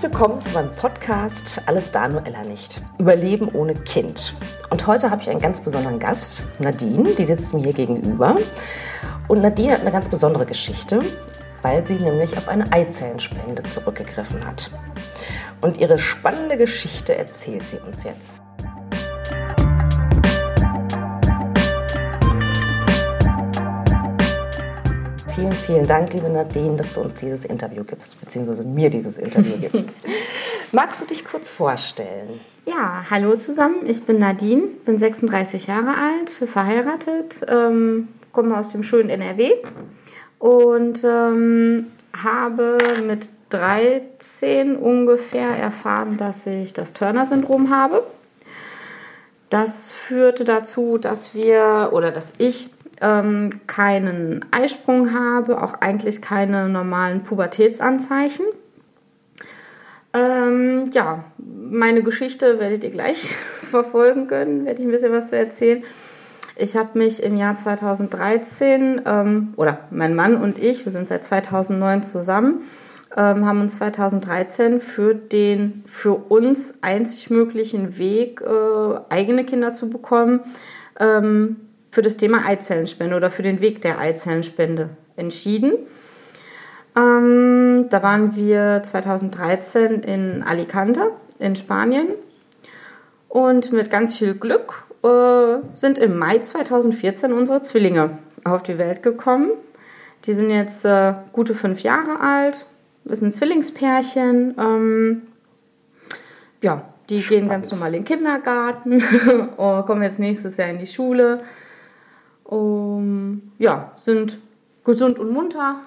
Herzlich willkommen zu meinem Podcast Alles da, nur Ella nicht. Überleben ohne Kind. Und heute habe ich einen ganz besonderen Gast, Nadine, die sitzt mir hier gegenüber. Und Nadine hat eine ganz besondere Geschichte, weil sie nämlich auf eine Eizellenspende zurückgegriffen hat. Und ihre spannende Geschichte erzählt sie uns jetzt. Vielen, vielen Dank, liebe Nadine, dass du uns dieses Interview gibst, beziehungsweise mir dieses Interview gibst. Magst du dich kurz vorstellen? Ja, hallo zusammen. Ich bin Nadine, bin 36 Jahre alt, verheiratet, ähm, komme aus dem schönen NRW und ähm, habe mit 13 ungefähr erfahren, dass ich das Turner-Syndrom habe. Das führte dazu, dass wir oder dass ich ähm, keinen Eisprung habe, auch eigentlich keine normalen Pubertätsanzeichen. Ähm, ja, meine Geschichte werdet ihr gleich verfolgen können, werde ich ein bisschen was zu erzählen. Ich habe mich im Jahr 2013, ähm, oder mein Mann und ich, wir sind seit 2009 zusammen, ähm, haben uns 2013 für den für uns einzig möglichen Weg, äh, eigene Kinder zu bekommen, ähm, für das Thema Eizellenspende oder für den Weg der Eizellenspende entschieden. Ähm, da waren wir 2013 in Alicante in Spanien und mit ganz viel Glück äh, sind im Mai 2014 unsere Zwillinge auf die Welt gekommen. Die sind jetzt äh, gute fünf Jahre alt, ist ein Zwillingspärchen. Ähm, ja, die Spannend. gehen ganz normal in den Kindergarten, kommen jetzt nächstes Jahr in die Schule um, ja, sind gesund und munter,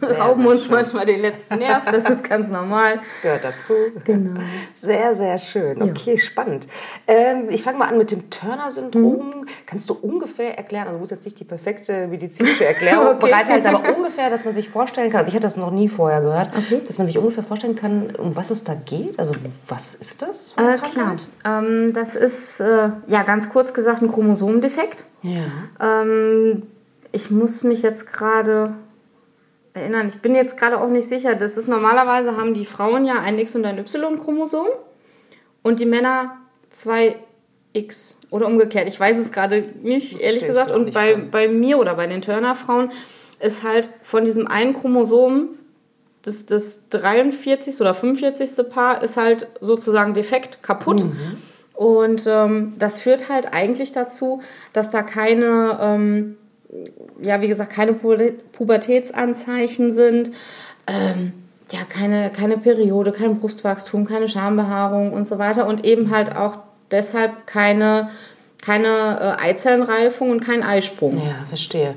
sehr, rauben sehr uns schön. manchmal den letzten Nerv, das ist ganz normal. Gehört dazu. Genau. Sehr, sehr schön. Okay, ja. spannend. Ähm, ich fange mal an mit dem Turner-Syndrom. Mhm. Kannst du ungefähr erklären, also du musst jetzt nicht die perfekte medizinische Erklärung okay. bereithalten, aber ungefähr, dass man sich vorstellen kann, also ich hatte das noch nie vorher gehört, okay. dass man sich ungefähr vorstellen kann, um was es da geht. Also was ist das? Äh, klar, ähm, das ist äh, ja ganz kurz gesagt ein Chromosomdefekt. Ja. Ähm, ich muss mich jetzt gerade erinnern, ich bin jetzt gerade auch nicht sicher. Das ist normalerweise haben die Frauen ja ein X- und ein Y-Chromosom und die Männer zwei X oder umgekehrt. Ich weiß es gerade nicht, ehrlich gesagt. Und bei, bei mir oder bei den Turner-Frauen ist halt von diesem einen Chromosom das, das 43. oder 45. Paar ist halt sozusagen defekt, kaputt. Mhm. Und ähm, das führt halt eigentlich dazu, dass da keine ähm, ja, wie gesagt, keine Pubertätsanzeichen sind, ähm, ja, keine, keine Periode, kein Brustwachstum, keine Schambehaarung und so weiter und eben halt auch deshalb keine, keine äh, Eizellenreifung und kein Eisprung. Ja, verstehe.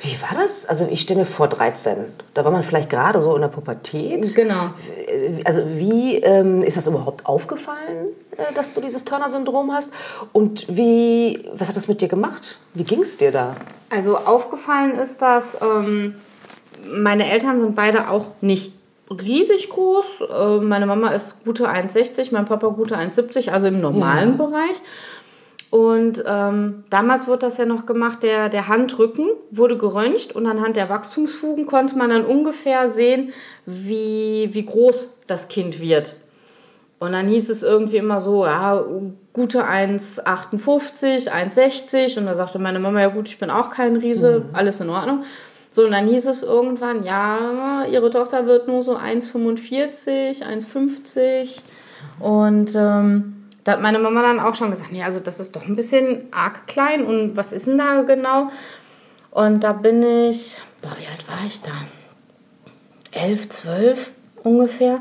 Wie war das? Also ich stelle mir vor 13. Da war man vielleicht gerade so in der Pubertät. Genau. Also wie ähm, ist das überhaupt aufgefallen, äh, dass du dieses Turner-Syndrom hast? Und wie, was hat das mit dir gemacht? Wie ging es dir da? Also aufgefallen ist das, ähm, meine Eltern sind beide auch nicht riesig groß. Äh, meine Mama ist gute 1,60, mein Papa gute 1,70, also im normalen ja. Bereich. Und ähm, damals wurde das ja noch gemacht, der, der Handrücken wurde geröntgt und anhand der Wachstumsfugen konnte man dann ungefähr sehen, wie, wie groß das Kind wird. Und dann hieß es irgendwie immer so, ja, gute 1,58, 1,60. Und da sagte meine Mama, ja gut, ich bin auch kein Riese, mhm. alles in Ordnung. So, und dann hieß es irgendwann, ja, ihre Tochter wird nur so 1,45, 1,50. Und ähm, da hat meine Mama dann auch schon gesagt, nee, also das ist doch ein bisschen arg klein und was ist denn da genau? Und da bin ich, boah, wie alt war ich da? Elf, zwölf ungefähr.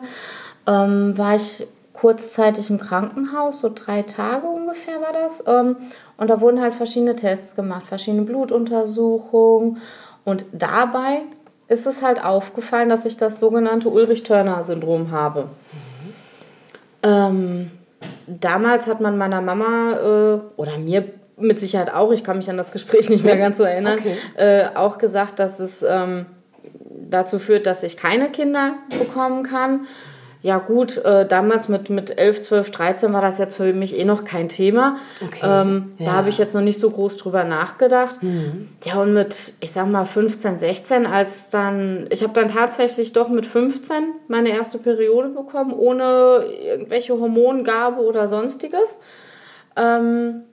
Ähm, war ich kurzzeitig im Krankenhaus, so drei Tage ungefähr war das. Ähm, und da wurden halt verschiedene Tests gemacht, verschiedene Blutuntersuchungen. Und dabei ist es halt aufgefallen, dass ich das sogenannte Ulrich-Turner-Syndrom habe. Mhm. Ähm, damals hat man meiner Mama äh, oder mir mit Sicherheit auch, ich kann mich an das Gespräch nicht mehr ganz so erinnern, okay. äh, auch gesagt, dass es ähm, dazu führt, dass ich keine Kinder bekommen kann. Ja gut, äh, damals mit, mit 11, 12, 13 war das jetzt für mich eh noch kein Thema. Okay. Ähm, ja. Da habe ich jetzt noch nicht so groß drüber nachgedacht. Mhm. Ja, und mit, ich sag mal, 15, 16, als dann, ich habe dann tatsächlich doch mit 15 meine erste Periode bekommen, ohne irgendwelche Hormongabe oder sonstiges. Ähm,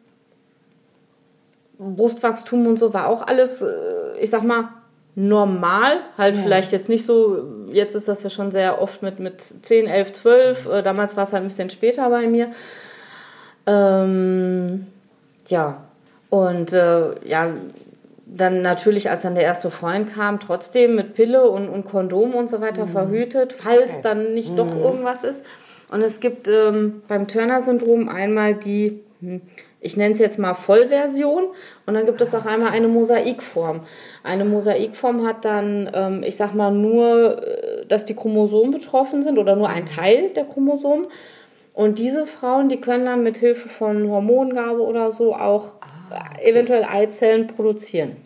Brustwachstum und so war auch alles, äh, ich sag mal, normal, halt ja. vielleicht jetzt nicht so, jetzt ist das ja schon sehr oft mit, mit 10, 11, 12, äh, damals war es halt ein bisschen später bei mir. Ähm, ja, und äh, ja, dann natürlich, als dann der erste Freund kam, trotzdem mit Pille und, und Kondom und so weiter mhm. verhütet, falls okay. dann nicht mhm. doch irgendwas ist. Und es gibt ähm, beim Turner-Syndrom einmal die, hm, ich nenne es jetzt mal Vollversion, und dann gibt es auch einmal eine Mosaikform. Eine Mosaikform hat dann, ähm, ich sag mal, nur, äh, dass die Chromosomen betroffen sind oder nur ein Teil der Chromosomen. Und diese Frauen, die können dann mit Hilfe von Hormongabe oder so auch ah, okay. eventuell Eizellen produzieren.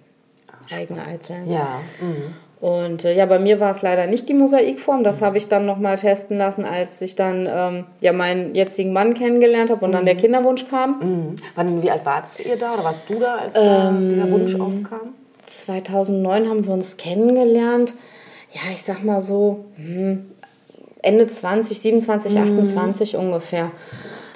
Ah, eigene Eizellen. Ja. Mhm. Und äh, ja, bei mir war es leider nicht die Mosaikform. Das habe ich dann nochmal testen lassen, als ich dann ähm, ja meinen jetzigen Mann kennengelernt habe und mhm. dann der mhm. Kinderwunsch kam. Mhm. Wann, wie alt wart ihr da oder warst du da, als ähm, der Wunsch aufkam? 2009 haben wir uns kennengelernt. Ja, ich sag mal so hm, Ende 20, 27, mhm. 28 ungefähr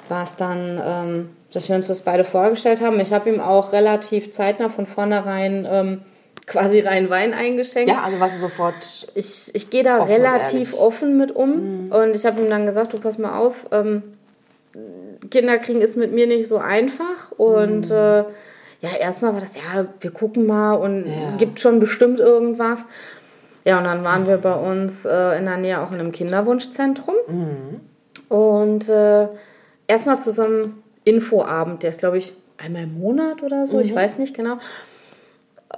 war es dann, ähm, dass wir uns das beide vorgestellt haben. Ich habe ihm auch relativ zeitnah von vornherein ähm, quasi rein Wein eingeschenkt. Ja, also was du sofort. Ich, ich gehe da offen relativ offen mit um mhm. und ich habe ihm dann gesagt, du pass mal auf, ähm, Kinder kriegen ist mit mir nicht so einfach und mhm. äh, ja, erstmal war das, ja, wir gucken mal und ja. gibt schon bestimmt irgendwas. Ja, und dann waren wir bei uns äh, in der Nähe auch in einem Kinderwunschzentrum. Mhm. Und äh, erstmal zu so einem Infoabend, der ist, glaube ich, einmal im Monat oder so, mhm. ich weiß nicht genau.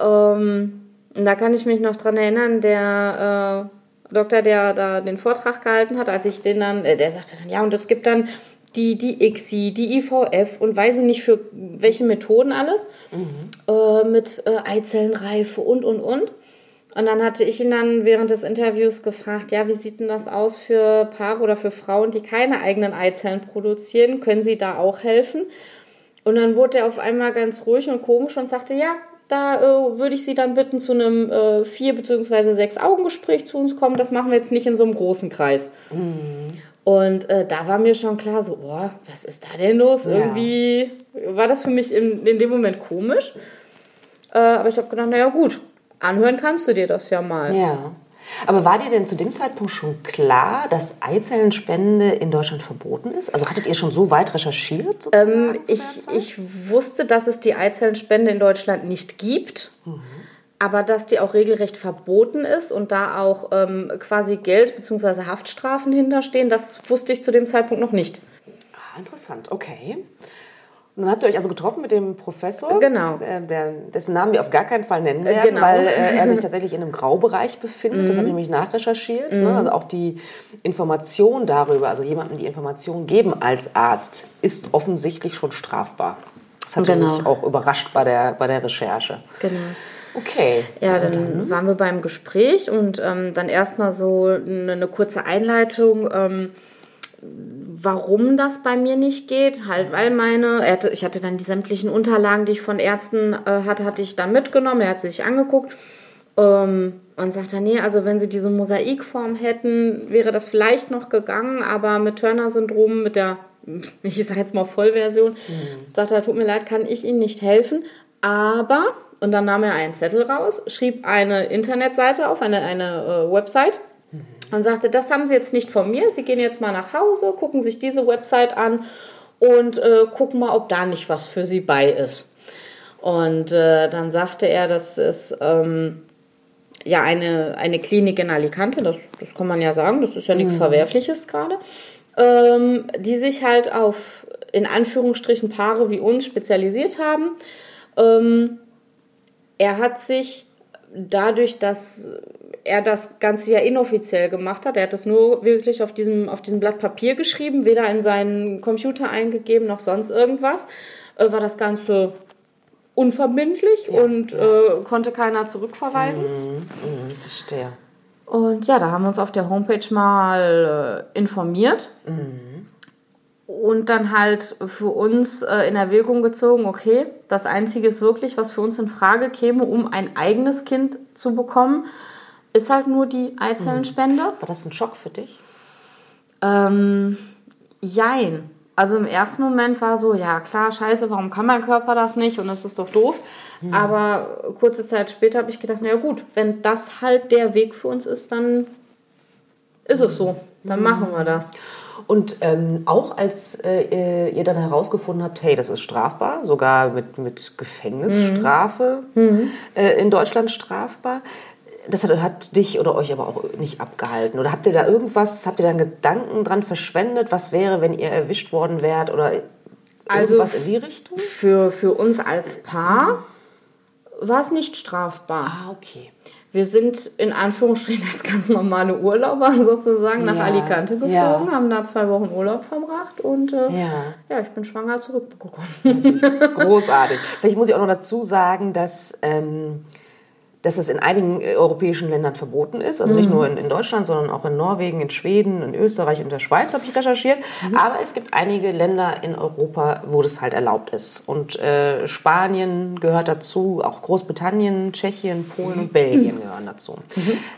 Ähm, und da kann ich mich noch dran erinnern, der äh, Doktor, der da den Vortrag gehalten hat, als ich den dann, äh, der sagte dann, ja, und es gibt dann die, die ICSI, die IVF und weiß ich nicht für welche Methoden alles, mhm. äh, mit äh, Eizellenreife und, und, und. Und dann hatte ich ihn dann während des Interviews gefragt, ja, wie sieht denn das aus für Paare oder für Frauen, die keine eigenen Eizellen produzieren? Können sie da auch helfen? Und dann wurde er auf einmal ganz ruhig und komisch und sagte, ja, da äh, würde ich Sie dann bitten, zu einem äh, vier- bzw. sechs Augengespräch zu uns kommen. Das machen wir jetzt nicht in so einem großen Kreis. Mhm. Und äh, da war mir schon klar, so, oh, was ist da denn los? Ja. Irgendwie war das für mich in, in dem Moment komisch. Äh, aber ich habe gedacht, naja, gut, anhören kannst du dir das ja mal. Ja. Aber war dir denn zu dem Zeitpunkt schon klar, dass Eizellenspende in Deutschland verboten ist? Also hattet ihr schon so weit recherchiert? Ähm, ich, ich wusste, dass es die Eizellenspende in Deutschland nicht gibt. Mhm aber dass die auch regelrecht verboten ist und da auch ähm, quasi Geld bzw. Haftstrafen hinterstehen, das wusste ich zu dem Zeitpunkt noch nicht. Ah, interessant, okay. Und dann habt ihr euch also getroffen mit dem Professor, genau. der, der, dessen Namen wir auf gar keinen Fall nennen werden, genau. weil äh, er sich tatsächlich in einem Graubereich befindet. Mhm. Das habe ich nämlich nachrecherchiert. Ne? Mhm. Ne? Also auch die Information darüber, also jemandem die Information geben als Arzt, ist offensichtlich schon strafbar. Das hat genau. mich auch überrascht bei der, bei der Recherche. Genau. Okay. Ja, dann, dann waren wir beim Gespräch und ähm, dann erstmal so eine, eine, kurze Einleitung, ähm, warum das bei mir nicht geht. Halt, weil meine, hatte, ich hatte dann die sämtlichen Unterlagen, die ich von Ärzten äh, hatte, hatte ich dann mitgenommen. Er hat sie sich angeguckt ähm, und sagte, nee, also wenn sie diese Mosaikform hätten, wäre das vielleicht noch gegangen, aber mit Turner-Syndrom, mit der ich sage jetzt mal Vollversion, mhm. sagt er, tut mir leid, kann ich Ihnen nicht helfen. Aber und dann nahm er einen Zettel raus, schrieb eine Internetseite auf, eine, eine äh, Website und sagte, das haben Sie jetzt nicht von mir. Sie gehen jetzt mal nach Hause, gucken sich diese Website an und äh, gucken mal, ob da nicht was für Sie bei ist. Und äh, dann sagte er, das ist ähm, ja eine, eine Klinik in Alicante, das, das kann man ja sagen, das ist ja nichts mhm. Verwerfliches gerade, ähm, die sich halt auf in Anführungsstrichen Paare wie uns spezialisiert haben. Ähm, er hat sich dadurch, dass er das Ganze ja inoffiziell gemacht hat, er hat das nur wirklich auf diesem, auf diesem Blatt Papier geschrieben, weder in seinen Computer eingegeben noch sonst irgendwas, äh, war das Ganze unverbindlich ja, und. Äh, konnte keiner zurückverweisen. Mhm, mhm, verstehe. Und ja, da haben wir uns auf der Homepage mal äh, informiert. Und dann halt für uns äh, in Erwägung gezogen, okay, das Einzige ist wirklich, was für uns in Frage käme, um ein eigenes Kind zu bekommen, ist halt nur die Eizellenspende. War das ein Schock für dich? Ähm, jein. Also im ersten Moment war so, ja klar, scheiße, warum kann mein Körper das nicht und das ist doch doof. Aber kurze Zeit später habe ich gedacht, na ja gut, wenn das halt der Weg für uns ist, dann ist es so. Dann machen wir das. Und ähm, auch als äh, ihr dann herausgefunden habt, hey, das ist strafbar, sogar mit, mit Gefängnisstrafe Äh, in Deutschland strafbar, das hat, hat dich oder euch aber auch nicht abgehalten. Oder habt ihr da irgendwas, habt ihr da einen Gedanken dran verschwendet, was wäre, wenn ihr erwischt worden wärt oder Also irgendwas in die Richtung? Für, für uns als Paar war es nicht strafbar. Ah, okay. Wir sind in Anführungsstrichen als ganz normale Urlauber sozusagen nach Ja, Alicante geflogen, ja. haben da zwei Wochen Urlaub verbracht und äh, Ja. ja, ich bin schwanger zurückgekommen. Großartig. Vielleicht muss ich auch noch dazu sagen, dass, ähm, dass es in einigen äh, europäischen Ländern verboten ist. Also nicht nur in, in Deutschland, sondern auch in Norwegen, in Schweden, in Österreich und der Schweiz habe ich recherchiert. Aber es gibt einige Länder in Europa, wo das halt erlaubt ist. Und äh, Spanien gehört dazu, auch Großbritannien, Tschechien, Polen und Belgien gehören dazu.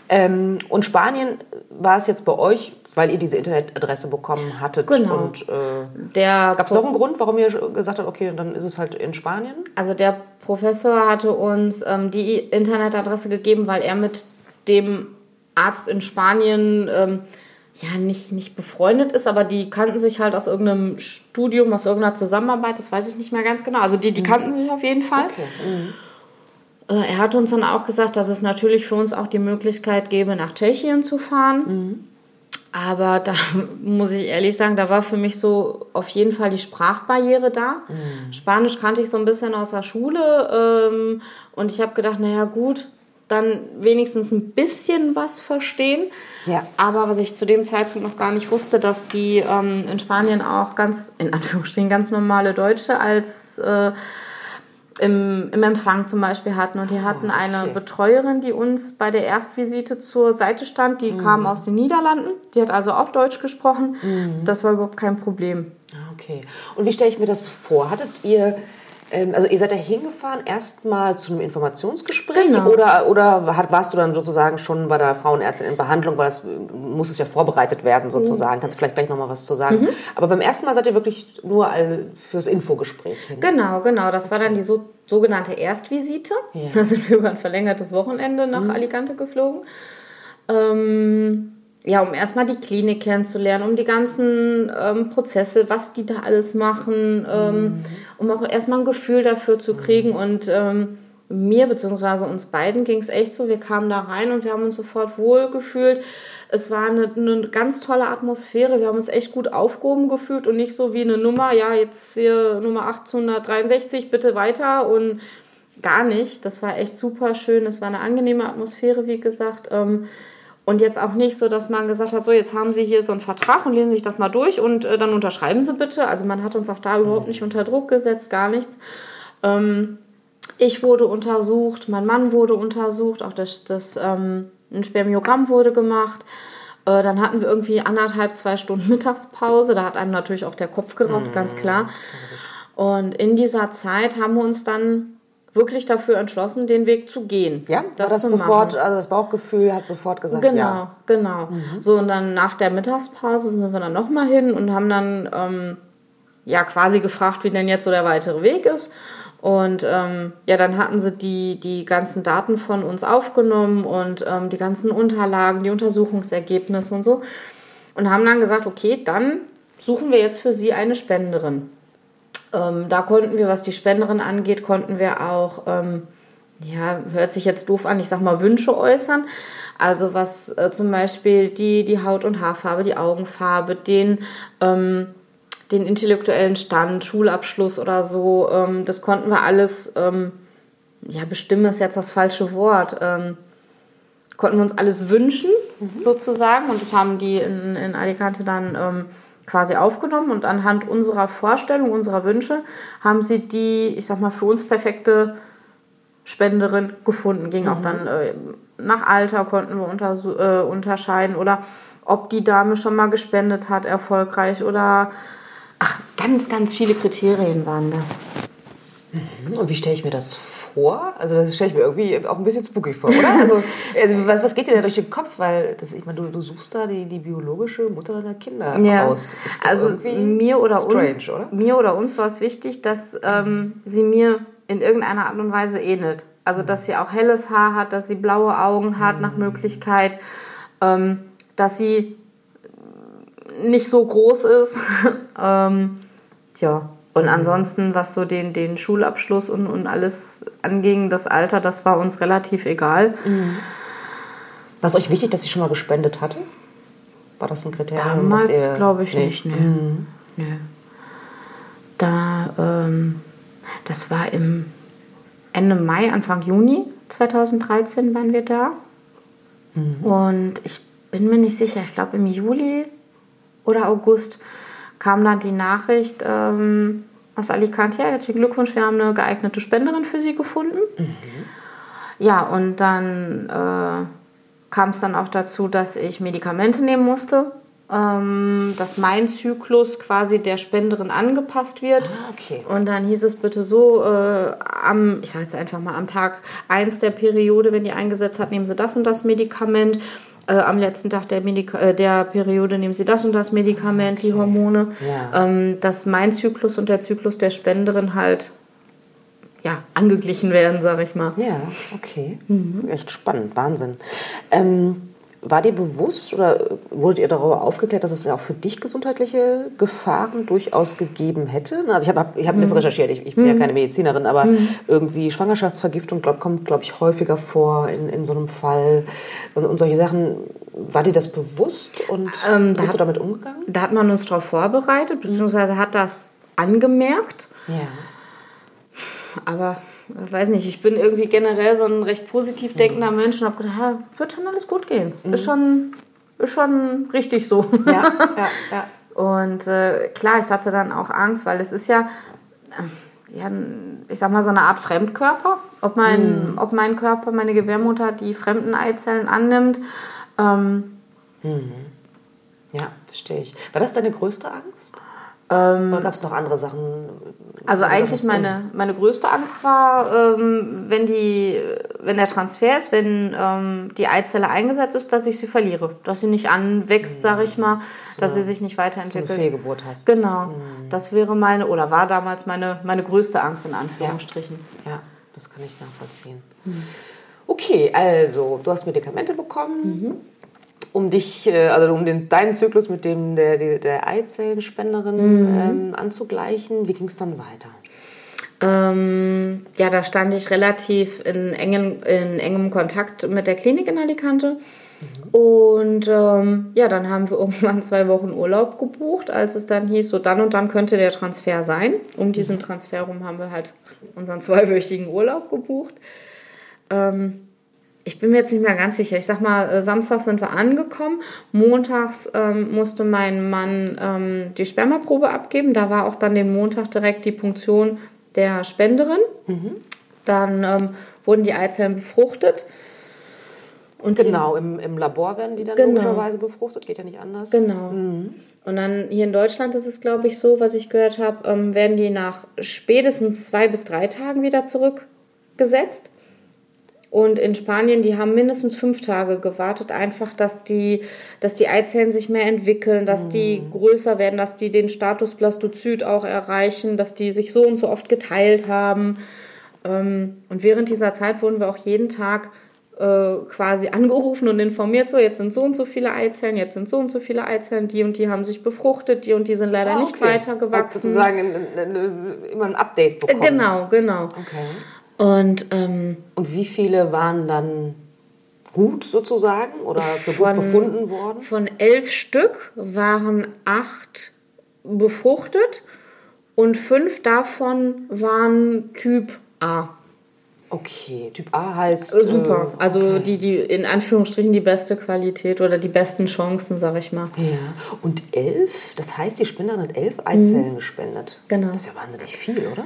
Ähm, und Spanien war es jetzt bei euch, weil ihr diese Internetadresse bekommen hattet. Genau. Und äh, Gab es noch einen Grund, warum ihr gesagt habt, okay, dann ist es halt in Spanien? Also der Professor hatte uns ähm, die Internetadresse gegeben, weil er mit dem Arzt in Spanien ähm, ja nicht, nicht befreundet ist, aber die kannten sich halt aus irgendeinem Studium, aus irgendeiner Zusammenarbeit, das weiß ich nicht mehr ganz genau. Also die, die kannten sich auf jeden Fall. Äh, Er hat uns dann auch gesagt, dass es natürlich für uns auch die Möglichkeit gäbe, nach Tschechien zu fahren. Aber da muss ich ehrlich sagen, da war für mich so auf jeden Fall die Sprachbarriere da. Spanisch kannte ich so ein bisschen aus der Schule ähm, und ich habe gedacht, naja gut, dann wenigstens ein bisschen was verstehen. Ja. Aber was ich zu dem Zeitpunkt noch gar nicht wusste, dass die ähm, in Spanien auch ganz, in Anführungsstrichen, ganz normale Deutsche als äh, im, im Empfang zum Beispiel hatten. Und die hatten eine okay. Betreuerin, die uns bei der Erstvisite zur Seite stand. Die kam aus den Niederlanden. Die hat also auch Deutsch gesprochen. Das war überhaupt kein Problem. Ah, Okay. Und wie stelle ich mir das vor? Hattet ihr, also ihr seid da hingefahren erstmal zu einem Informationsgespräch Genau. oder, oder hat, warst du dann sozusagen schon bei der Frauenärztin in Behandlung, weil das äh, muss es ja vorbereitet werden sozusagen. Kannst du vielleicht gleich nochmal was zu sagen. Aber beim ersten Mal seid ihr wirklich nur fürs Infogespräch hin. Genau, genau. Das war dann die so, sogenannte Erstvisite. Ja. Da sind wir über ein verlängertes Wochenende nach Alicante geflogen. Ähm, ja, um erstmal die Klinik kennenzulernen, um die ganzen ähm, Prozesse, was die da alles machen, ähm, um auch erstmal ein Gefühl dafür zu kriegen. Und ähm, mir bzw. uns beiden ging es echt so, wir kamen da rein und wir haben uns sofort wohl gefühlt. Es war eine, eine ganz tolle Atmosphäre. Wir haben uns echt gut aufgehoben gefühlt und nicht so wie eine Nummer, ja, jetzt hier Nummer 863, bitte weiter und gar nicht. Das war echt super schön. Es war eine angenehme Atmosphäre, wie gesagt. Ähm, und jetzt auch nicht so, dass man gesagt hat, so jetzt haben Sie hier so einen Vertrag und lesen Sie sich das mal durch und äh, dann unterschreiben Sie bitte. Also man hat uns auch da überhaupt nicht unter Druck gesetzt, gar nichts. Ähm, ich wurde untersucht, mein Mann wurde untersucht, auch das, das ähm, ein Spermiogramm wurde gemacht. Äh, dann hatten wir irgendwie anderthalb, zwei Stunden Mittagspause. Da hat einem natürlich auch der Kopf geraucht, ganz klar. Und in dieser Zeit haben wir uns dann wirklich dafür entschlossen, den Weg zu gehen. Ja, das, das sofort, machen. also das Bauchgefühl hat sofort gesagt, Genau, ja. genau. So, und dann nach der Mittagspause sind wir dann nochmal hin und haben dann ähm, ja quasi gefragt, wie denn jetzt so der weitere Weg ist. Und ähm, ja, dann hatten sie die, die ganzen Daten von uns aufgenommen und ähm, die ganzen Unterlagen, die Untersuchungsergebnisse und so. Und haben dann gesagt, okay, dann suchen wir jetzt für sie eine Spenderin. Ähm, da konnten wir, was die Spenderin angeht, konnten wir auch, ähm, ja, hört sich jetzt doof an, ich sag mal Wünsche äußern. Also was äh, zum Beispiel die, die Haut- und Haarfarbe, die Augenfarbe, den, ähm, den intellektuellen Stand, Schulabschluss oder so, ähm, das konnten wir alles, ähm, ja, bestimmen ist jetzt das falsche Wort, ähm, konnten wir uns alles wünschen, sozusagen. Und das haben die in, in Alicante dann ähm, quasi aufgenommen. Und anhand unserer Vorstellung, unserer Wünsche, haben sie die, ich sag mal, für uns perfekte Spenderin gefunden. Ging auch dann äh, nach Alter konnten wir unter, äh, unterscheiden oder ob die Dame schon mal gespendet hat, erfolgreich oder ach, ganz, ganz viele Kriterien waren das. Und wie stelle ich mir das vor? Also das stelle ich mir irgendwie auch ein bisschen spooky vor, oder? Also, also was, was geht dir da durch den Kopf? Weil das, ich meine, du, du suchst da die, die biologische Mutter deiner Kinder Ja. aus. Ist Also mir oder strange, uns, oder? mir oder uns war es wichtig, dass ähm, sie mir in irgendeiner Art und Weise ähnelt. Also dass sie auch helles Haar hat, dass sie blaue Augen hat nach Möglichkeit, ähm, dass sie nicht so groß ist. ähm, ja. Und ansonsten, was so den, den Schulabschluss und, und alles anging, das Alter, das war uns relativ egal. War es euch wichtig, dass sie schon mal gespendet hatte? War das ein Kriterium? Damals glaube ich Nee. nicht, ne. Nee. Da, ähm, das war im Ende Mai, Anfang Juni 2013 waren wir da. Und ich bin mir nicht sicher, ich glaube im Juli oder August kam dann die Nachricht ähm, aus Alicante, ja, herzlichen Glückwunsch, wir haben eine geeignete Spenderin für Sie gefunden. Ja, und dann äh, kam es dann auch dazu, dass ich Medikamente nehmen musste, ähm, dass mein Zyklus quasi der Spenderin angepasst wird. Ah, okay. Und dann hieß es bitte so, äh, am, ich sage jetzt einfach mal, am Tag 1 der Periode, wenn die eingesetzt hat, nehmen Sie das und das Medikament. Äh, am letzten Tag der, Medika äh, der Periode nehmen Sie das und das Medikament, die Hormone. Ja. Ähm, dass mein Zyklus und der Zyklus der Spenderin halt ja, angeglichen werden, sage ich mal. Ja, okay. Echt spannend, Wahnsinn. Ähm, war dir bewusst oder wurdet ihr darüber aufgeklärt, dass es ja auch für dich gesundheitliche Gefahren durchaus gegeben hätte? Also ich habe hab, ich hab ein bisschen recherchiert, ich, ich bin ja keine Medizinerin, aber irgendwie Schwangerschaftsvergiftung glaub, kommt, glaube ich, häufiger vor in, in so einem Fall. Und, und solche Sachen, war dir das bewusst und Ähm, da bist du hat- damit umgegangen? Da hat man uns darauf vorbereitet, beziehungsweise hat das angemerkt. Ja. Aber weiß nicht, ich bin irgendwie generell so ein recht positiv denkender Mensch und habe gedacht, ja, wird schon alles gut gehen. Ist, schon, ist schon richtig so. Ja, ja, ja. Und äh, klar, ich hatte dann auch Angst, weil es ist ja, äh, ja, ich sag mal, so eine Art Fremdkörper. Ob mein, ob mein Körper, meine Gebärmutter die fremden Eizellen annimmt. Ähm, Ja, verstehe ich. War das deine größte Angst? Ähm, Oder gab es noch andere Sachen? Also eigentlich was- meine, meine größte Angst war, ähm, wenn, die, wenn der Transfer ist, wenn ähm, die Eizelle eingesetzt ist, dass ich sie verliere. Dass sie nicht anwächst, sage ich mal, dass sie sich nicht so eine weiterentwickelt. Fehlgeburt hast. Genau, das wäre meine, oder war damals meine, meine größte Angst in Anführungsstrichen. Ja, das kann ich nachvollziehen. Okay, also du hast Medikamente bekommen, um dich, äh, also um den, deinen Zyklus mit dem der, der, der Eizellenspenderin ähm, anzugleichen. Wie ging es dann weiter? Ähm, ja, da stand ich relativ in, engen, in engem Kontakt mit der Klinik in Alicante. Und ähm, ja, dann haben wir irgendwann zwei Wochen Urlaub gebucht, als es dann hieß, so dann und dann könnte der Transfer sein. Um diesen Transfer rum haben wir halt unseren zweiwöchigen Urlaub gebucht. Ähm, ich bin mir jetzt nicht mehr ganz sicher. Ich sag mal, äh, Samstag sind wir angekommen. Montags ähm, musste mein Mann ähm, die Spermaprobe abgeben. Da war auch dann den Montag direkt die Punktion der Spenderin. Dann ähm, wurden die Eizellen befruchtet. Und Genau, im, im Labor werden die dann Genau. logischerweise befruchtet, geht ja nicht anders. Genau. Und dann hier in Deutschland ist es, glaube ich, so, was ich gehört habe, ähm, werden die nach spätestens zwei bis drei Tagen wieder zurückgesetzt. Und in Spanien, die haben mindestens fünf Tage gewartet, einfach, dass die, dass die Eizellen sich mehr entwickeln, dass die größer werden, dass die den Status Blastozyt auch erreichen, dass die sich so und so oft geteilt haben. Ähm, Und während dieser Zeit wurden wir auch jeden Tag äh, quasi angerufen und informiert, so jetzt sind so und so viele Eizellen, jetzt sind so und so viele Eizellen, die und die haben sich befruchtet, die und die sind leider Ah, nicht okay. weiter Hat gewachsen. sozusagen immer ein Update bekommen. Genau, genau. Okay. Und ähm, Und wie viele waren dann gut sozusagen oder für gut Von- befunden worden? von elf Stück waren acht befruchtet und fünf davon waren Typ A. Okay, Typ A heißt. Äh, Super. äh, Also okay. die, die in Anführungsstrichen die beste Qualität oder die besten Chancen, sag ich mal. Ja, und elf, das heißt, die Spenderin hat elf Eizellen gespendet. Genau. Das ist ja wahnsinnig viel, oder?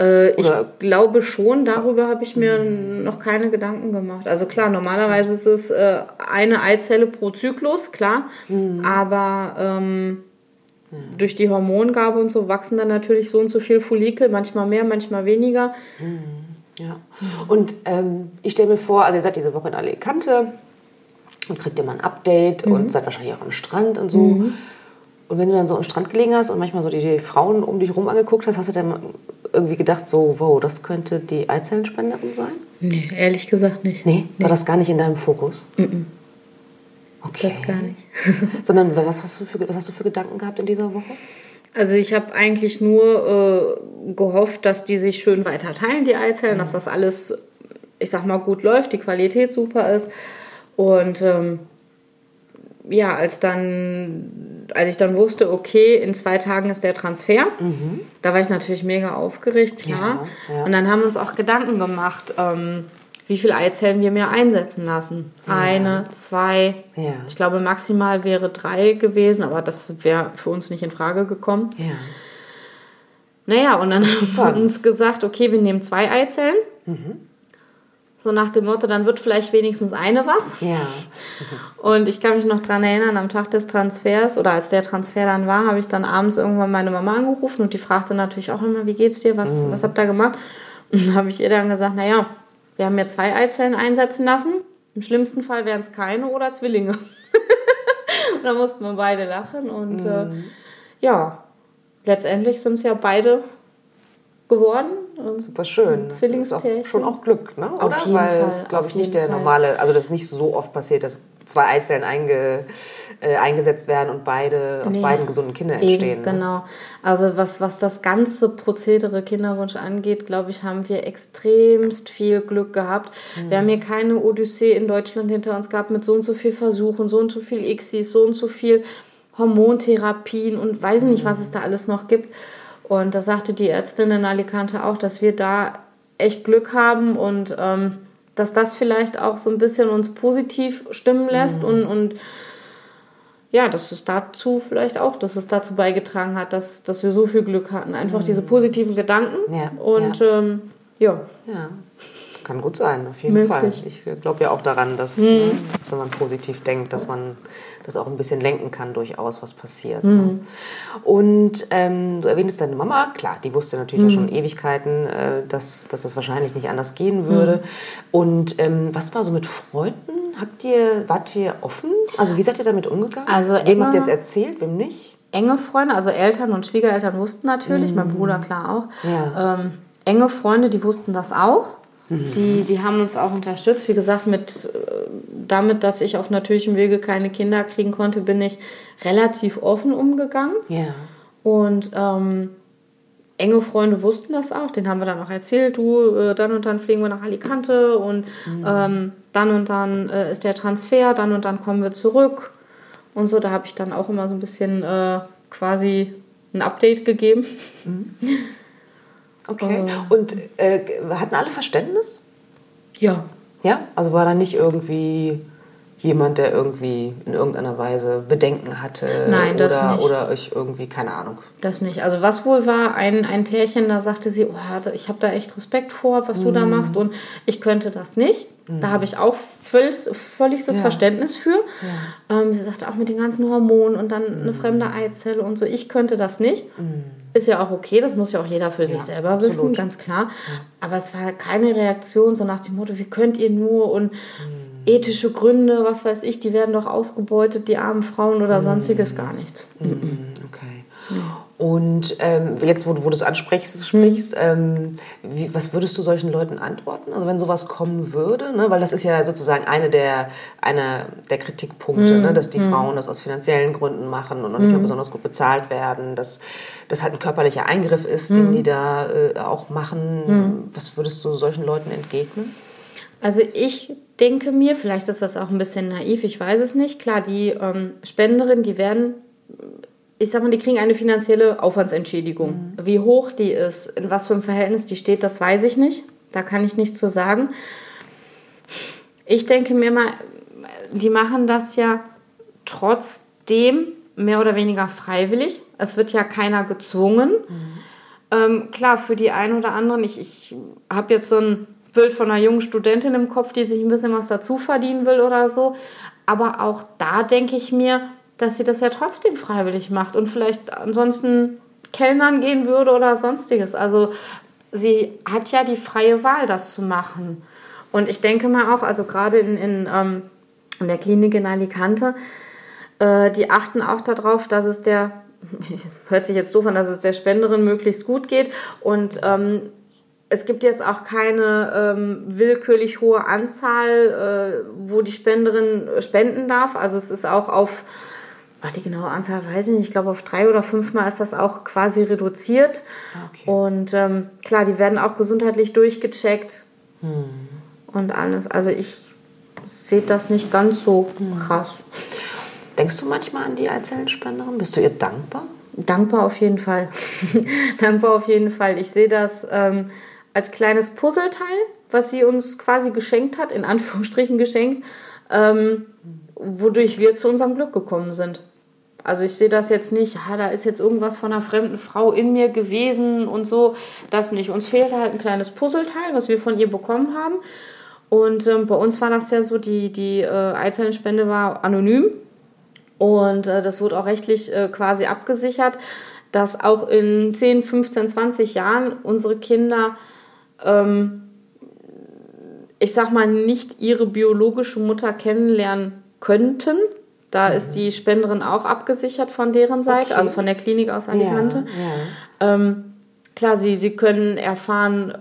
Äh, ich glaube schon, darüber habe ich mir noch keine Gedanken gemacht. Also klar, normalerweise ist es äh, eine Eizelle pro Zyklus, klar. Mhm. Aber ähm, ja. durch die Hormongabe und so wachsen dann natürlich so und so viel Follikel, manchmal mehr, manchmal weniger. Mhm. Ja. Und ähm, ich stelle mir vor, also ihr seid diese Woche in Alicante und kriegt immer ein Update mhm. und seid wahrscheinlich auch am Strand und so. Mhm. Und wenn du dann so am Strand gelegen hast und manchmal so die, die Frauen um dich rum angeguckt hast, hast du dann irgendwie gedacht, so, wow, das könnte die Eizellenspenderin sein? Nee, ehrlich gesagt nicht. Nee? nee. War das gar nicht in deinem Fokus? Mhm. Okay. Das gar nicht. Sondern was hast, du für, was hast du für Gedanken gehabt in dieser Woche? Also ich habe eigentlich nur äh, gehofft, dass die sich schön weiter teilen, die Eizellen, mhm. dass das alles, ich sag mal, gut läuft, die Qualität super ist. Und ähm, ja, als dann, als ich dann wusste, okay, in zwei Tagen ist der Transfer, mhm. da war ich natürlich mega aufgeregt, klar. Ja, ja. Und dann haben wir uns auch Gedanken gemacht, ähm, wie viele Eizellen wir mehr einsetzen lassen. Ja. Eine, zwei, ich glaube maximal wäre drei gewesen, aber das wäre für uns nicht in Frage gekommen. Ja. Naja, und dann haben wir uns gesagt, okay, wir nehmen zwei Eizellen. Mhm so nach dem Motto, dann wird vielleicht wenigstens eine was. Ja. Und ich kann mich noch daran erinnern, am Tag des Transfers oder als der Transfer dann war, habe ich dann abends irgendwann meine Mama angerufen und die fragte natürlich auch immer, wie geht's dir, was, mhm. was habt ihr gemacht? Und dann habe ich ihr dann gesagt, naja, wir haben mir zwei Eizellen einsetzen lassen. Im schlimmsten Fall wären es keine oder Zwillinge. und da mussten wir beide lachen und äh, mhm. äh, ja, letztendlich sind es ja beide geworden. Super schön. Zwillingspärchen. Schon auch Glück, ne? Oder? Auf jeden Weil es, glaube ich, nicht der Fall. normale, also das ist nicht so oft passiert, dass zwei Eizellen einge, äh, eingesetzt werden und beide aus nee, beiden gesunden Kindern entstehen. Eben, ne? Genau. Also was, was das ganze Prozedere Kinderwunsch angeht, glaube ich, haben wir extremst viel Glück gehabt. Mhm. Wir haben hier keine Odyssee in Deutschland hinter uns gehabt mit so und so viel Versuchen, so und so viel Xis, so und so viel Hormontherapien und weiß nicht, was es da alles noch gibt. Und da sagte die Ärztin in Alicante auch, dass wir da echt Glück haben und ähm, dass das vielleicht auch so ein bisschen uns positiv stimmen lässt mhm. und, und ja, dass es dazu vielleicht auch, dass es dazu beigetragen hat, dass, dass wir so viel Glück hatten. Einfach mhm. diese positiven Gedanken ja, und ja. Ähm, ja. ja. Kann gut sein, auf jeden Möglich. Fall. Ich glaube ja auch daran, dass, mhm. ne, dass, wenn man positiv denkt, dass man das auch ein bisschen lenken kann, durchaus, was passiert. Mhm. Ne? Und ähm, du erwähntest deine Mama, klar, die wusste natürlich mhm. schon Ewigkeiten, äh, dass, dass das wahrscheinlich nicht anders gehen würde. Mhm. Und ähm, was war so mit Freunden? Habt ihr, wart ihr offen? Also wie seid ihr damit umgegangen? Also wem habt ihr es erzählt, wem nicht? Enge Freunde, also Eltern und Schwiegereltern wussten natürlich, mein mhm. Bruder klar auch. Ja. Ähm, enge Freunde, die wussten das auch. Die, die haben uns auch unterstützt. Wie gesagt, mit, äh, damit, dass ich auf natürlichem Wege keine Kinder kriegen konnte, bin ich relativ offen umgegangen. Ja. Und ähm, enge Freunde wussten das auch. Den haben wir dann auch erzählt, du, äh, dann und dann fliegen wir nach Alicante und mhm. ähm, dann und dann äh, ist der Transfer, dann und dann kommen wir zurück. Und so, da habe ich dann auch immer so ein bisschen äh, quasi ein Update gegeben. Mhm. Okay. Oh. Und äh, hatten alle Verständnis? Ja. Ja? Also war da nicht irgendwie jemand, der irgendwie in irgendeiner Weise Bedenken hatte? Nein, das oder, nicht. Oder euch irgendwie, keine Ahnung. Das nicht. Also was wohl war, ein, ein Pärchen, da sagte sie, oh, ich habe da echt Respekt vor, was mm. du da mhm. machst und ich könnte das nicht. Mm. Da mhm. habe ich auch völlig, völligstes ja. Verständnis für. Ja. Ähm, sie sagte auch mit den ganzen Hormonen und dann mm. eine fremde Eizelle und so, ich könnte das nicht. Ist ja auch okay, das muss ja auch jeder für ja, sich selber absolut. wissen, ganz klar. Aber es war keine Reaktion so nach dem Motto, wie könnt ihr nur und ethische Gründe, was weiß ich, die werden doch ausgebeutet, die armen Frauen oder sonstiges, gar nichts. Okay. Und ähm, jetzt, wo du, wo du es ansprichst, sprichst, ähm, wie, was würdest du solchen Leuten antworten? Also wenn sowas kommen würde, ne? weil das ist ja sozusagen eine der, eine der Kritikpunkte, mm. ne? dass die mm. Frauen das aus finanziellen Gründen machen und noch nicht mm. besonders gut bezahlt werden, dass das halt ein körperlicher Eingriff ist, den die da äh, auch machen. Was würdest du solchen Leuten entgegnen? Also ich denke mir, vielleicht ist das auch ein bisschen naiv, ich weiß es nicht. Klar, die ähm, Spenderinnen, die werden, ich sag mal, die kriegen eine finanzielle Aufwandsentschädigung. Mhm. Wie hoch die ist, in was für einem Verhältnis die steht, das weiß ich nicht. Da kann ich nichts zu sagen. Ich denke mir mal, die machen das ja trotzdem mehr oder weniger freiwillig. Es wird ja keiner gezwungen. Mhm. Ähm, klar, für die einen oder anderen, ich, ich habe jetzt so ein Bild von einer jungen Studentin im Kopf, die sich ein bisschen was dazu verdienen will oder so. Aber auch da denke ich mir, dass sie das ja trotzdem freiwillig macht und vielleicht ansonsten Kellnern gehen würde oder sonstiges. Also sie hat ja die freie Wahl, das zu machen. Und ich denke mal auch, also gerade in, in, ähm, in der Klinik in Alicante, äh, die achten auch darauf, dass es der, hört sich jetzt so an, dass es der Spenderin möglichst gut geht. Und ähm, es gibt jetzt auch keine ähm, willkürlich hohe Anzahl, äh, wo die Spenderin spenden darf. Also es ist auch auf Ach, die genaue Anzahl weiß ich nicht. Ich glaube, auf drei oder fünfmal ist das auch quasi reduziert. Ah, okay. Und ähm, klar, die werden auch gesundheitlich durchgecheckt hm. und alles. Also ich sehe das nicht ganz so hm. krass. Denkst du manchmal an die Eizellenspenderin? Bist du ihr dankbar? Dankbar auf jeden Fall. dankbar auf jeden Fall. Ich sehe das ähm, als kleines Puzzleteil, was sie uns quasi geschenkt hat, in Anführungsstrichen geschenkt, ähm, wodurch wir zu unserem Glück gekommen sind. Also ich sehe das jetzt nicht, ah, da ist jetzt irgendwas von einer fremden Frau in mir gewesen und so. Das nicht. Uns fehlte halt ein kleines Puzzleteil, was wir von ihr bekommen haben. Und ähm, bei uns war das ja so, die, die äh, Eizellenspende war anonym. Und äh, das wurde auch rechtlich äh, quasi abgesichert, dass auch in 10, 15, 20 Jahren unsere Kinder, ähm, ich sag mal, nicht ihre biologische Mutter kennenlernen könnten da mhm. ist die Spenderin auch abgesichert von deren Seite, okay. also von der Klinik aus Alicante. Ja, ja. Ähm, klar, sie, sie können erfahren,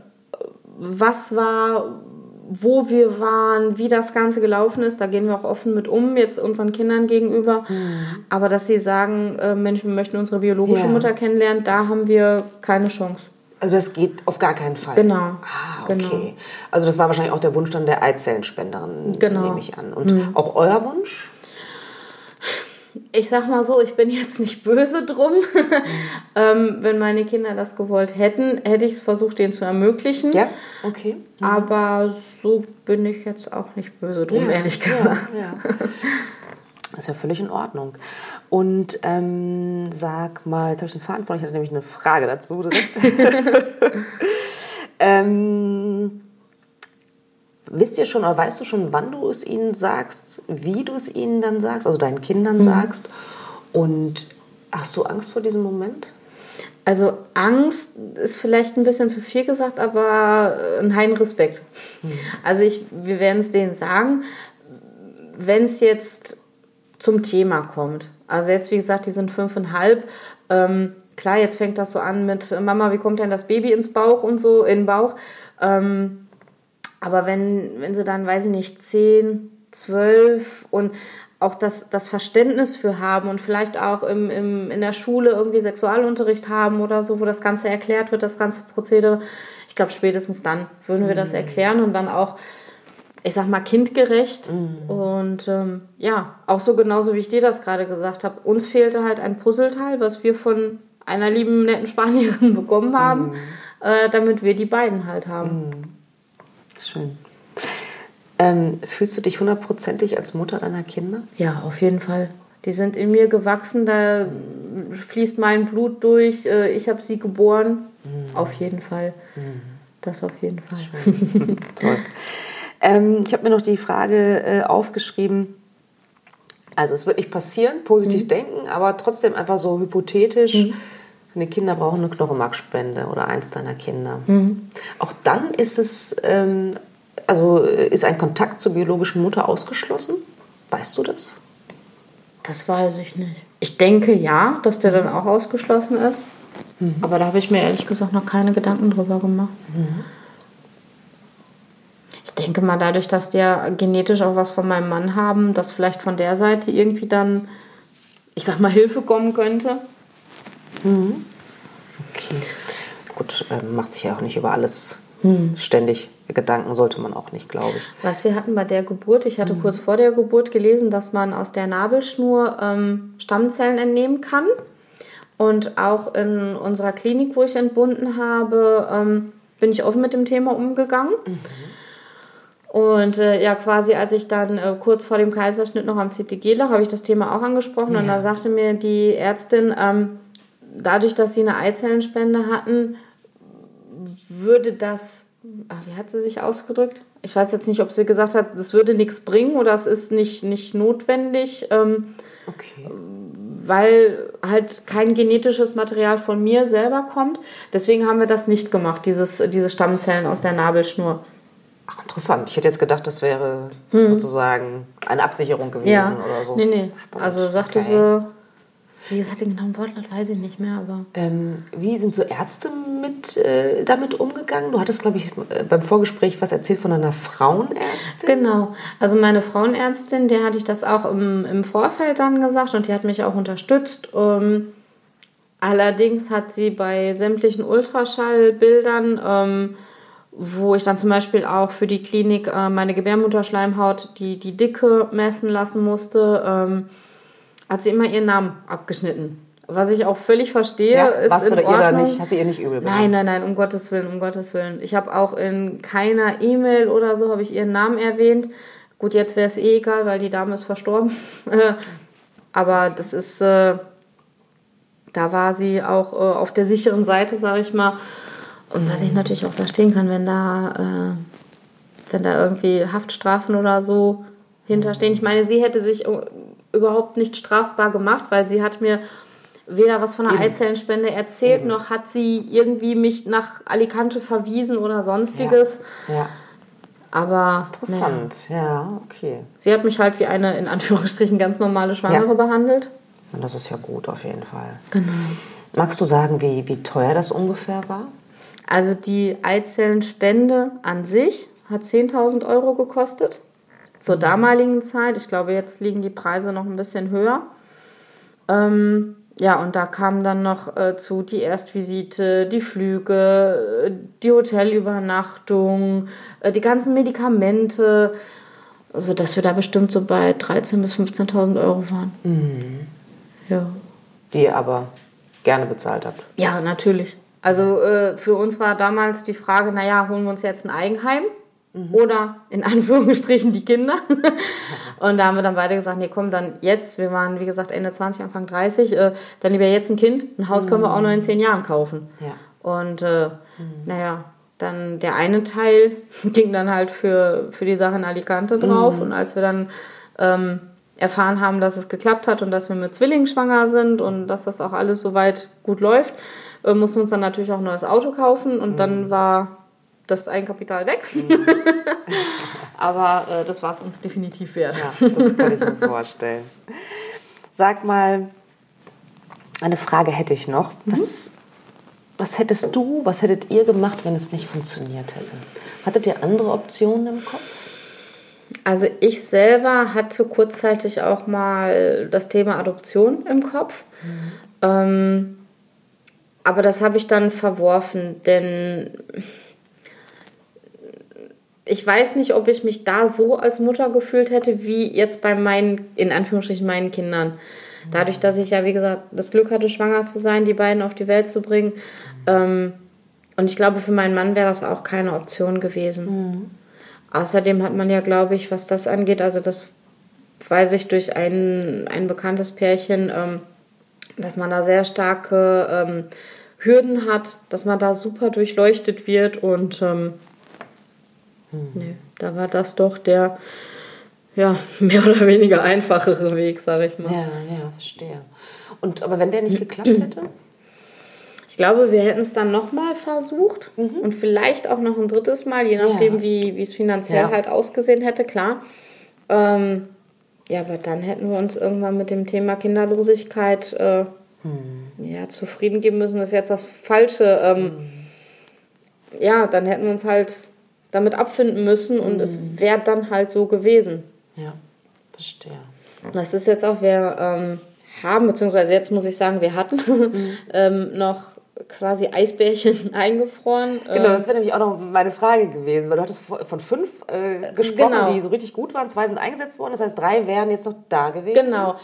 was war, wo wir waren, wie das Ganze gelaufen ist. Da gehen wir auch offen mit um, jetzt unseren Kindern gegenüber. Mhm. Aber dass sie sagen, äh, Mensch, wir möchten unsere biologische ja. Mutter kennenlernen, da haben wir keine Chance. Also das geht auf gar keinen Fall. Genau. Ah, okay. Genau. Also das war wahrscheinlich auch der Wunsch dann der Eizellenspenderin, genau. nehme ich an. Und mhm. auch euer Wunsch? ich sag mal so, ich bin jetzt nicht böse drum. ähm, wenn meine Kinder das gewollt hätten, hätte ich es versucht, denen zu ermöglichen. Ja, okay. Mhm. Aber so bin ich jetzt auch nicht böse drum, ja, ehrlich gesagt. Ja, ja. Das ist ja völlig in Ordnung. Und ähm, sag mal, jetzt habe ich den Faden von, ich hatte nämlich eine Frage dazu direkt. ähm, wisst ihr schon oder weißt du schon, wann du es ihnen sagst, wie du es ihnen dann sagst, also deinen Kindern mhm. sagst? Und hast du Angst vor diesem Moment? Also Angst ist vielleicht ein bisschen zu viel gesagt, aber ein heiden Respekt. Mhm. Also ich, wir werden es denen sagen, wenn es jetzt zum Thema kommt. Also jetzt, wie gesagt, die sind fünfeinhalb. Ähm, klar, jetzt fängt das so an mit Mama, wie kommt denn das Baby ins Bauch und so, in den Bauch. Ähm, aber wenn, wenn sie dann, weiß ich nicht, zehn, zwölf und auch das, das Verständnis für haben und vielleicht auch im, im, in der Schule irgendwie Sexualunterricht haben oder so, wo das Ganze erklärt wird, das ganze Prozedere. Ich glaube, spätestens dann würden wir das mhm. erklären und dann auch, ich sag mal, kindgerecht. Mhm. Und ähm, ja, auch so genauso wie ich dir das gerade gesagt habe. Uns fehlte halt ein Puzzleteil, was wir von einer lieben, netten Spanierin bekommen haben, mhm. äh, damit wir die beiden halt haben. Mhm. Schön. Ähm, fühlst du dich hundertprozentig als Mutter deiner Kinder? Ja, auf jeden Fall. Die sind in mir gewachsen, da fließt mein Blut durch. Äh, ich habe sie geboren. Mhm. Auf jeden Fall. Mhm. Das auf jeden Fall. Toll. Ähm, ich habe mir noch die Frage äh, aufgeschrieben. Also es wird nicht passieren, positiv mhm. denken, aber trotzdem einfach so hypothetisch. Mhm. Deine Kinder brauchen eine Knochenmarkspende oder eins deiner Kinder. Mhm. Auch dann ist es, ähm, also ist ein Kontakt zur biologischen Mutter ausgeschlossen? Weißt du das? Das weiß ich nicht. Ich denke ja, dass der dann auch ausgeschlossen ist. Mhm. Aber da habe ich mir ehrlich gesagt noch keine Gedanken drüber gemacht. Mhm. Ich denke mal, dadurch, dass der genetisch auch was von meinem Mann haben, dass vielleicht von der Seite irgendwie dann, ich sag mal, Hilfe kommen könnte. Mhm. Okay. Gut, ähm, macht sich ja auch nicht über alles mhm. ständig Gedanken, sollte man auch nicht, glaube ich. Was wir hatten bei der Geburt, ich hatte mhm. kurz vor der Geburt gelesen, dass man aus der Nabelschnur ähm, Stammzellen entnehmen kann. Und auch in unserer Klinik, wo ich entbunden habe, ähm, bin ich offen mit dem Thema umgegangen. Mhm. Und äh, ja, quasi als ich dann äh, kurz vor dem Kaiserschnitt noch am CTG lag, habe ich das Thema auch angesprochen. Ja. Und da sagte mir die Ärztin, ähm, dadurch, dass sie eine Eizellenspende hatten, würde das, ach, wie hat sie sich ausgedrückt? Ich weiß jetzt nicht, ob sie gesagt hat, das würde nichts bringen oder es ist nicht, nicht notwendig. Ähm, okay. Weil halt kein genetisches Material von mir selber kommt. Deswegen haben wir das nicht gemacht, dieses, diese Stammzellen aus der Nabelschnur. Ach, interessant. Ich hätte jetzt gedacht, das wäre hm. sozusagen eine Absicherung gewesen ja. oder so. Nee, nee. Spannend. Also sagte okay. sie, wie gesagt, den genauen Wortlaut weiß ich nicht mehr, aber. Ähm, wie sind so Ärzte mit, äh, damit umgegangen? Du hattest, glaube ich, äh, beim Vorgespräch was erzählt von einer Frauenärztin. Genau. Also meine Frauenärztin, der hatte ich das auch im, im Vorfeld dann gesagt und die hat mich auch unterstützt. Ähm, allerdings hat sie bei sämtlichen Ultraschallbildern, ähm, wo ich dann zum Beispiel auch für die Klinik äh, meine Gebärmutterschleimhaut, die, die Dicke messen lassen musste, ähm, hat sie immer ihren Namen abgeschnitten. Was ich auch völlig verstehe, ja, ist was in Ordnung. Ihr da nicht, hast du ihr nicht übel gemacht? Nein, nein, nein, um Gottes Willen, um Gottes Willen. Ich habe auch in keiner E-Mail oder so habe ich ihren Namen erwähnt. Gut, jetzt wäre es eh egal, weil die Dame ist verstorben. Aber das ist, äh, da war sie auch äh, auf der sicheren Seite, sage ich mal. Und was ich natürlich auch verstehen kann, wenn da, äh, wenn da irgendwie Haftstrafen oder so hinterstehen. Ich meine, sie hätte sich überhaupt nicht strafbar gemacht, weil sie hat mir weder was von einer Eizellenspende erzählt, Eben. noch hat sie irgendwie mich nach Alicante verwiesen oder sonstiges. Ja. ja. Aber. Interessant, ja. ja, okay. Sie hat mich halt wie eine, in Anführungsstrichen, ganz normale Schwangere ja. behandelt. Und das ist ja gut auf jeden Fall. Genau. Magst du sagen, wie, wie teuer das ungefähr war? Also die Eizellenspende an sich hat 10.000 Euro gekostet zur damaligen Zeit. Ich glaube, jetzt liegen die Preise noch ein bisschen höher. Ähm, ja, und da kam dann noch äh, zu die Erstvisite, die Flüge, äh, die Hotelübernachtung, äh, die ganzen Medikamente, also dass wir da bestimmt so bei 13.000 bis 15.000 Euro waren. Mhm. Ja. Die ihr aber gerne bezahlt habt. Ja, natürlich. Also äh, für uns war damals die Frage, naja, holen wir uns jetzt ein Eigenheim? Mhm. Oder in Anführungsstrichen die Kinder. und da haben wir dann beide gesagt, nee, komm, dann jetzt, wir waren wie gesagt Ende 20, Anfang 30, äh, dann lieber jetzt ein Kind. Ein Haus können wir auch nur in zehn Jahren kaufen. Ja. Und äh, mhm. naja, dann der eine Teil ging dann halt für, für die Sache in Alicante drauf. Mhm. Und als wir dann ähm, erfahren haben, dass es geklappt hat und dass wir mit Zwillingen schwanger sind und dass das auch alles soweit gut läuft, äh, mussten wir uns dann natürlich auch ein neues Auto kaufen. Und dann mhm. war das Eigenkapital weg. Mhm. Aber äh, das war es uns definitiv wert. Ja, das kann ich mir vorstellen. Sag mal, eine Frage hätte ich noch. Mhm. Was, was hättest du, was hättet ihr gemacht, wenn es nicht funktioniert hätte? Hattet ihr andere Optionen im Kopf? Also ich selber hatte kurzzeitig auch mal das Thema Adoption im Kopf. Mhm. Ähm, aber das habe ich dann verworfen, denn ich weiß nicht, ob ich mich da so als Mutter gefühlt hätte, wie jetzt bei meinen, in Anführungsstrichen, meinen Kindern. Dadurch, dass ich ja, wie gesagt, das Glück hatte, schwanger zu sein, die beiden auf die Welt zu bringen. Ähm, und ich glaube, für meinen Mann wäre das auch keine Option gewesen. Mhm. Außerdem hat man ja, glaube ich, was das angeht, also das weiß ich durch ein, ein bekanntes Pärchen, ähm, dass man da sehr starke ähm, Hürden hat, dass man da super durchleuchtet wird und ähm, hm. Nee, da war das doch der ja, mehr oder weniger einfachere Weg, sage ich mal. Ja, ja, verstehe. Und aber wenn der nicht geklappt hätte? Ich glaube, wir hätten es dann nochmal versucht mhm. und vielleicht auch noch ein drittes Mal, je nachdem, ja. wie, es finanziell ja. halt ausgesehen hätte, klar. Ähm, ja, aber dann hätten wir uns irgendwann mit dem Thema Kinderlosigkeit äh, hm. ja, zufrieden geben müssen. Das ist jetzt das Falsche. Ähm, hm. Ja, dann hätten wir uns halt damit abfinden müssen und mhm. es wäre dann halt so gewesen. Ja, verstehe. Das ist jetzt auch, wir ähm, haben, beziehungsweise jetzt muss ich sagen, wir hatten mhm. ähm, noch quasi Eisbärchen eingefroren. Genau, das wäre nämlich auch noch meine Frage gewesen, weil du hattest von fünf äh, gesprochen, genau. die so richtig gut waren. Zwei sind eingesetzt worden, das heißt, drei wären jetzt noch da gewesen. Genau.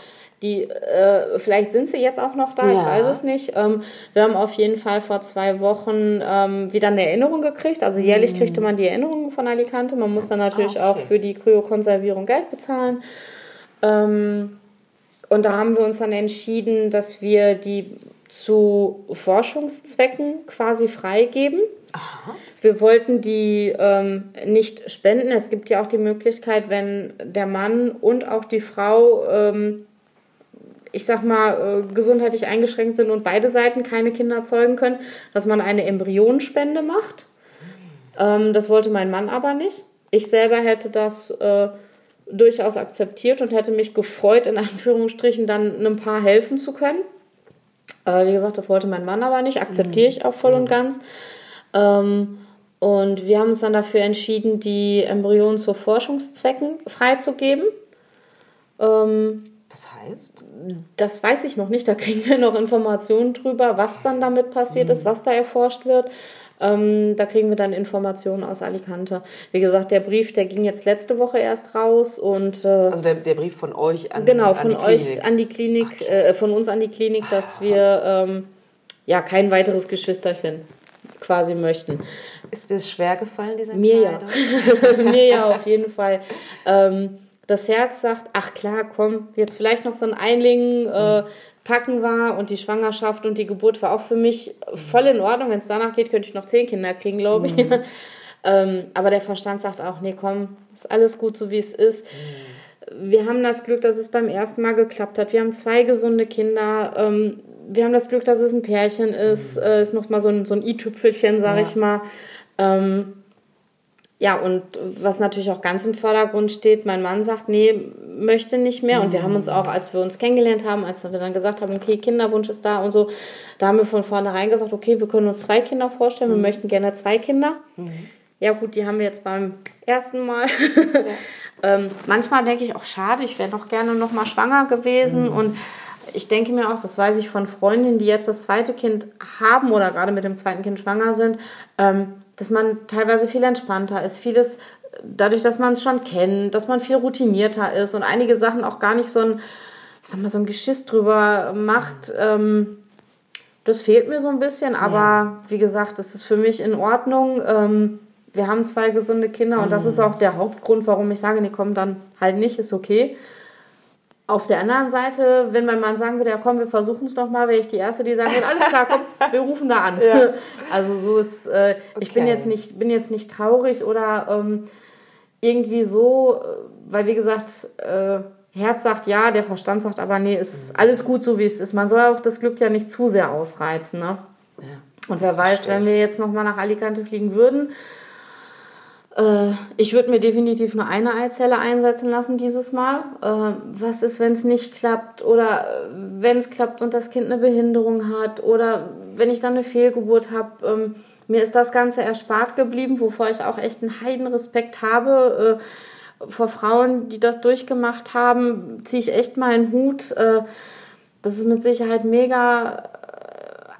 Die, äh, vielleicht sind sie jetzt auch noch da, ja. ich weiß es nicht. Ähm, wir haben auf jeden Fall vor zwei Wochen ähm, wieder eine Erinnerung gekriegt. Also jährlich mhm. kriegte man die Erinnerung von Alicante. Man muss dann natürlich ah, okay. auch für die Kryokonservierung Geld bezahlen. Ähm, und da haben wir uns dann entschieden, dass wir die zu Forschungszwecken quasi freigeben. Aha. Wir wollten die ähm, nicht spenden. Es gibt ja auch die Möglichkeit, wenn der Mann und auch die Frau, ähm, ich sag mal, äh, gesundheitlich eingeschränkt sind und beide Seiten keine Kinder zeugen können, dass man eine Embryonspende macht. Ähm, das wollte mein Mann aber nicht. Ich selber hätte das äh, durchaus akzeptiert und hätte mich gefreut, in Anführungsstrichen dann einem Paar helfen zu können. Äh, wie gesagt, das wollte mein Mann aber nicht, akzeptiere ich auch voll und ganz. Ähm, und wir haben uns dann dafür entschieden, die Embryonen zu Forschungszwecken freizugeben. Ähm, das heißt? Das weiß ich noch nicht. Da kriegen wir noch Informationen drüber, was dann damit passiert mhm. ist, was da erforscht wird. Ähm, da kriegen wir dann Informationen aus Alicante. Wie gesagt, der Brief, der ging jetzt letzte Woche erst raus und äh, also der, der Brief von euch an genau an von die euch an die Klinik, äh, von uns an die Klinik, dass wir ähm, ja kein weiteres Geschwisterchen quasi möchten. Ist das schwer gefallen, dieser Mir ja. Mir ja, auf jeden Fall. Ähm, das Herz sagt, ach klar, komm, jetzt vielleicht noch so ein Einling, äh, packen war und die Schwangerschaft und die Geburt war auch für mich voll in Ordnung. Wenn es danach geht, könnte ich noch zehn Kinder kriegen, glaube ich. Mhm. ähm, aber der Verstand sagt auch, nee, komm, ist alles gut so, wie es ist. Mhm. Wir haben das Glück, dass es beim ersten Mal geklappt hat. Wir haben zwei gesunde Kinder. Ähm, wir haben das Glück, dass es ein Pärchen ist. Mhm. Äh, ist nochmal so ein, so ein i-Tüpfelchen, sage ja. ich mal. Ähm, ja, und was natürlich auch ganz im Vordergrund steht, mein Mann sagt, nee, möchte nicht mehr. Und wir haben uns auch, als wir uns kennengelernt haben, als wir dann gesagt haben, okay, Kinderwunsch ist da und so, da haben wir von vornherein gesagt, okay, wir können uns zwei Kinder vorstellen, wir mhm. möchten gerne zwei Kinder. Mhm. Ja gut, die haben wir jetzt beim ersten Mal. Ja. ähm, manchmal denke ich auch, schade, ich wäre doch gerne noch mal schwanger gewesen. Mhm. Und ich denke mir auch, das weiß ich von Freundinnen, die jetzt das zweite Kind haben oder gerade mit dem zweiten Kind schwanger sind, ähm, dass man teilweise viel entspannter ist, vieles dadurch, dass man es schon kennt, dass man viel routinierter ist und einige Sachen auch gar nicht so ein, ich sag mal, so ein Geschiss drüber macht. Ähm, das fehlt mir so ein bisschen, aber ja. wie gesagt, das ist für mich in Ordnung. Ähm, wir haben zwei gesunde Kinder und das ist auch der Hauptgrund, warum ich sage, die kommen dann halt nicht, ist okay. Auf der anderen Seite, wenn mein Mann sagen würde, ja komm, wir versuchen es nochmal, wäre ich die Erste, die sagen würde, alles klar, komm, wir rufen da an. Ja. Also so ist, äh, okay. ich bin jetzt, nicht, bin jetzt nicht traurig oder ähm, irgendwie so, äh, weil wie gesagt, äh, Herz sagt ja, der Verstand sagt aber nee, ist mhm. alles gut so, wie es ist. Man soll auch das Glück ja nicht zu sehr ausreizen. Ne? Ja, Und wer weiß, wenn wir jetzt nochmal nach Alicante fliegen würden, äh, ich würde mir definitiv nur eine Eizelle einsetzen lassen dieses Mal. Äh, was ist, wenn es nicht klappt oder äh, wenn es klappt und das Kind eine Behinderung hat oder wenn ich dann eine Fehlgeburt habe? Ähm, mir ist das Ganze erspart geblieben, wovor ich auch echt einen Heidenrespekt habe. vor Frauen, die das durchgemacht haben, ziehe ich echt mal einen Hut. das ist mit Sicherheit mega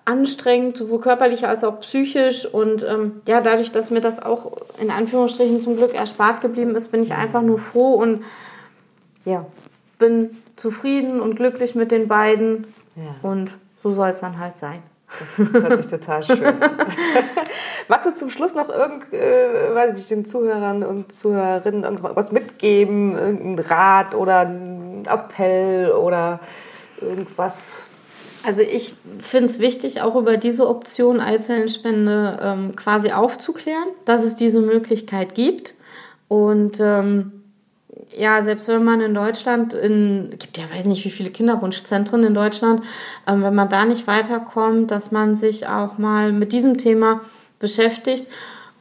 anstrengend, sowohl körperlich als auch psychisch. Und ähm, ja, dadurch, dass mir das auch in Anführungsstrichen zum Glück erspart geblieben ist, bin ich einfach nur froh und ja, bin zufrieden und glücklich mit den beiden. Ja. Und so soll es dann halt sein. Das hört sich total schön an. Magst du zum Schluss noch irgend, äh, weiß ich nicht, den Zuhörern und Zuhörerinnen irgendwas mitgeben? Irgendein Rat oder ein Appell oder irgendwas, also ich finde es wichtig, auch über diese Option Eizellenspende ähm, quasi aufzuklären, dass es diese Möglichkeit gibt. Und ähm, ja, selbst wenn man in Deutschland, in, gibt ja weiß nicht wie viele Kinderwunschzentren in Deutschland, ähm, wenn man da nicht weiterkommt, dass man sich auch mal mit diesem Thema beschäftigt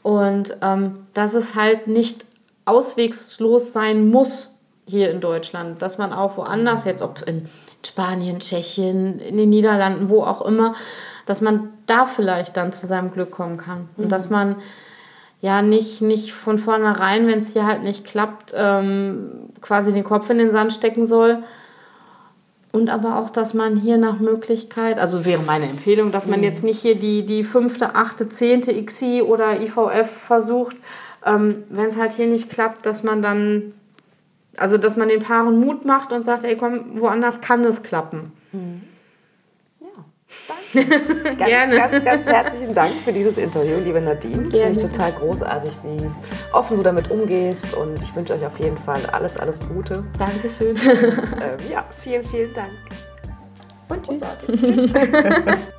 und ähm, dass es halt nicht auswegslos sein muss hier in Deutschland, dass man auch woanders jetzt, ob in Spanien, Tschechien, in den Niederlanden, wo auch immer, dass man da vielleicht dann zu seinem Glück kommen kann. Und dass mhm. man ja nicht, nicht von vornherein, wenn es hier halt nicht klappt, ähm, quasi den Kopf in den Sand stecken soll. Und aber auch, dass man hier nach Möglichkeit, also wäre meine Empfehlung, dass man mhm. jetzt nicht hier die, die fünfte, achte, zehnte XI oder IVF versucht, ähm, wenn es halt hier nicht klappt, dass man dann also, dass man den Paaren Mut macht und sagt, ey, komm, woanders kann es klappen. Mhm. Ja, danke. ganz, Gerne. ganz, ganz herzlichen Dank für dieses Interview, liebe Nadine. Finde ich total großartig, wie offen du damit umgehst und ich wünsche euch auf jeden Fall alles, alles Gute. Dankeschön. Und, äh, ja, vielen, vielen Dank. Und tschüss. Tschüss.